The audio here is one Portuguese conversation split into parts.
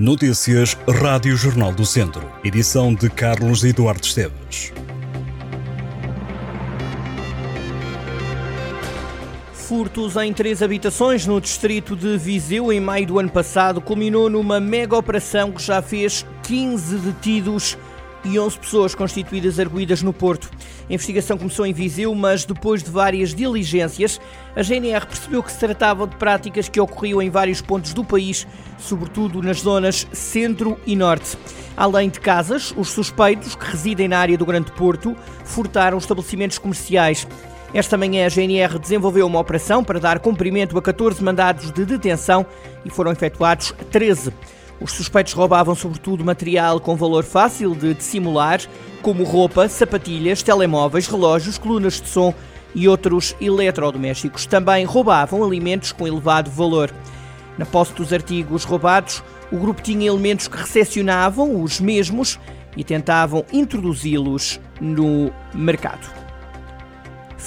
Notícias Rádio Jornal do Centro. Edição de Carlos Eduardo Esteves. Furtos em três habitações no distrito de Viseu em maio do ano passado culminou numa mega operação que já fez 15 detidos e 11 pessoas constituídas arguídas no Porto. A investigação começou em Viseu, mas depois de várias diligências, a GNR percebeu que se tratava de práticas que ocorriam em vários pontos do país, sobretudo nas zonas centro e norte. Além de casas, os suspeitos, que residem na área do Grande Porto, furtaram estabelecimentos comerciais. Esta manhã a GNR desenvolveu uma operação para dar cumprimento a 14 mandados de detenção e foram efetuados 13. Os suspeitos roubavam sobretudo material com valor fácil de dissimular, como roupa, sapatilhas, telemóveis, relógios, colunas de som e outros eletrodomésticos. Também roubavam alimentos com elevado valor. Na posse dos artigos roubados, o grupo tinha elementos que recepcionavam os mesmos e tentavam introduzi-los no mercado.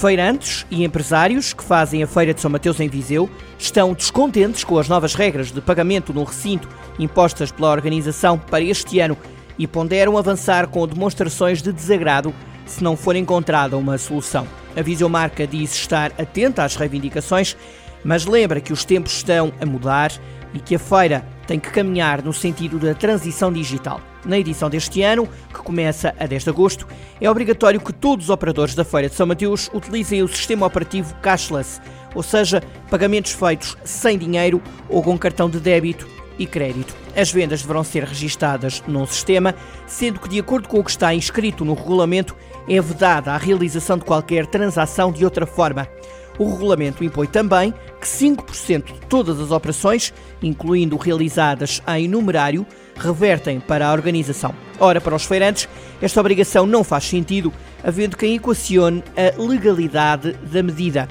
Feirantes e empresários que fazem a Feira de São Mateus em Viseu estão descontentes com as novas regras de pagamento no recinto impostas pela organização para este ano e ponderam avançar com demonstrações de desagrado se não for encontrada uma solução. A Visiomarca diz estar atenta às reivindicações, mas lembra que os tempos estão a mudar e que a feira tem que caminhar no sentido da transição digital. Na edição deste ano, que começa a 10 de agosto, é obrigatório que todos os operadores da Feira de São Mateus utilizem o sistema operativo cashless, ou seja, pagamentos feitos sem dinheiro ou com cartão de débito e crédito. As vendas deverão ser registadas num sistema, sendo que, de acordo com o que está inscrito no regulamento, é vedada a realização de qualquer transação de outra forma. O regulamento impõe também que 5% de todas as operações, incluindo realizadas em numerário, revertem para a organização. Ora, para os feirantes, esta obrigação não faz sentido, havendo quem equacione a legalidade da medida.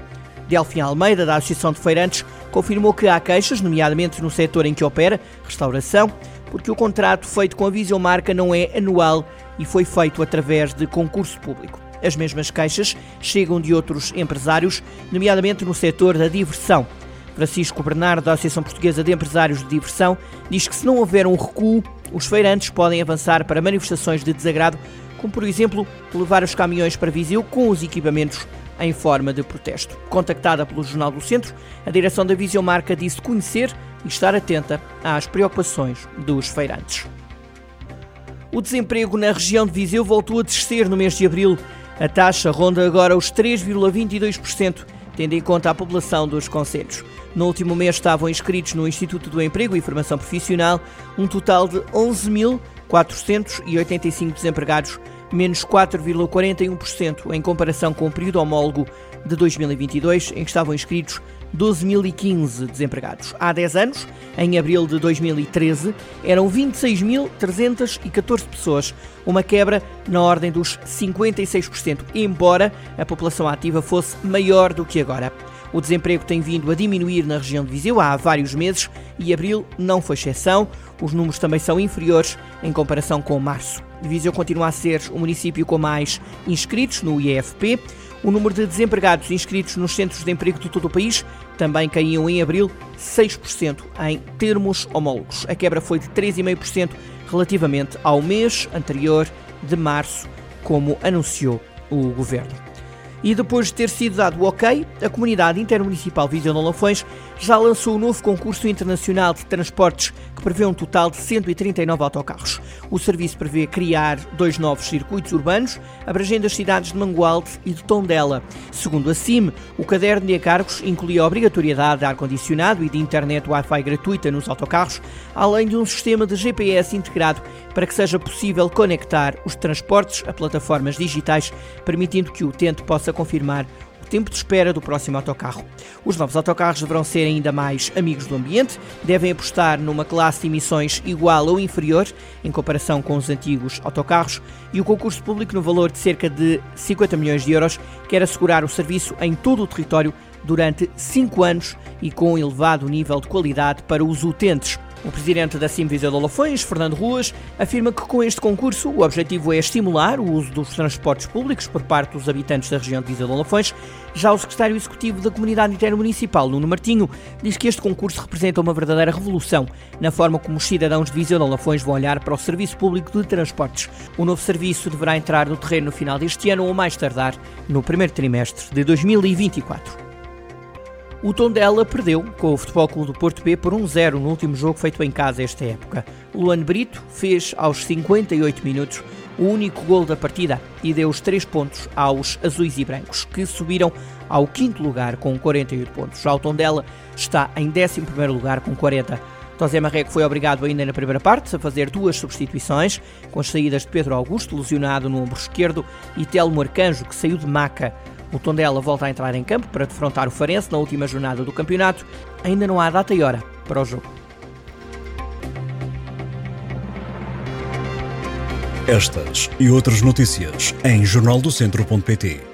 Delfim Almeida, da Associação de Feirantes, confirmou que há queixas, nomeadamente no setor em que opera, restauração, porque o contrato feito com a Visiomarca não é anual e foi feito através de concurso público. As mesmas queixas chegam de outros empresários, nomeadamente no setor da diversão. Francisco Bernardo, da Associação Portuguesa de Empresários de Diversão, diz que se não houver um recuo, os feirantes podem avançar para manifestações de desagrado, como por exemplo levar os caminhões para Viseu com os equipamentos em forma de protesto. Contactada pelo Jornal do Centro, a direção da Visiomarca disse conhecer e estar atenta às preocupações dos feirantes. O desemprego na região de Viseu voltou a descer no mês de abril. A taxa ronda agora os 3,22%, tendo em conta a população dos conselhos. No último mês estavam inscritos no Instituto do Emprego e Formação Profissional um total de 11.485 desempregados, menos 4,41% em comparação com o período homólogo de 2022, em que estavam inscritos 12.015 desempregados. Há 10 anos, em abril de 2013, eram 26.314 pessoas, uma quebra na ordem dos 56%, embora a população ativa fosse maior do que agora. O desemprego tem vindo a diminuir na região de Viseu há vários meses e abril não foi exceção. Os números também são inferiores em comparação com março. Viseu continua a ser o município com mais inscritos no IEFP. O número de desempregados inscritos nos centros de emprego de todo o país também caiu em abril 6% em termos homólogos. A quebra foi de 3,5% relativamente ao mês anterior de março, como anunciou o governo. E depois de ter sido dado o ok, a Comunidade Intermunicipal Viseu Lafões já lançou o um novo concurso internacional de transportes que prevê um total de 139 autocarros. O serviço prevê criar dois novos circuitos urbanos, abrangendo as cidades de Mangualde e de Tondela. Segundo a CIM, o caderno de encargos inclui a obrigatoriedade de ar-condicionado e de internet Wi-Fi gratuita nos autocarros, além de um sistema de GPS integrado para que seja possível conectar os transportes a plataformas digitais, permitindo que o utente possa confirmar o tempo de espera do próximo autocarro. Os novos autocarros deverão ser ainda mais amigos do ambiente, devem apostar numa classe de emissões igual ou inferior em comparação com os antigos autocarros e o concurso público no valor de cerca de 50 milhões de euros quer assegurar o serviço em todo o território durante cinco anos e com um elevado nível de qualidade para os utentes. O presidente da Sim Viseu de Olafões, Fernando Ruas, afirma que com este concurso o objetivo é estimular o uso dos transportes públicos por parte dos habitantes da região de Viseu de Olafões. Já o secretário executivo da Comunidade Intermunicipal, Nuno Martinho, diz que este concurso representa uma verdadeira revolução na forma como os cidadãos de Viseu de Olafões vão olhar para o serviço público de transportes. O novo serviço deverá entrar no terreno no final deste ano ou mais tardar no primeiro trimestre de 2024. O Tondela perdeu com o Futebol Clube do Porto B por 1-0 no último jogo feito em casa esta época. Luan Brito fez aos 58 minutos o único gol da partida e deu os 3 pontos aos azuis e brancos, que subiram ao quinto lugar com 48 pontos. Já o Tondela está em 11 lugar com 40. José Marreco foi obrigado ainda na primeira parte a fazer duas substituições, com as saídas de Pedro Augusto, lesionado no ombro esquerdo, e Telmo Arcanjo, que saiu de maca. O Tondela volta a entrar em campo para defrontar o Farense na última jornada do campeonato. Ainda não há data e hora para o jogo. Estas e outras notícias em jornaldocentro.pt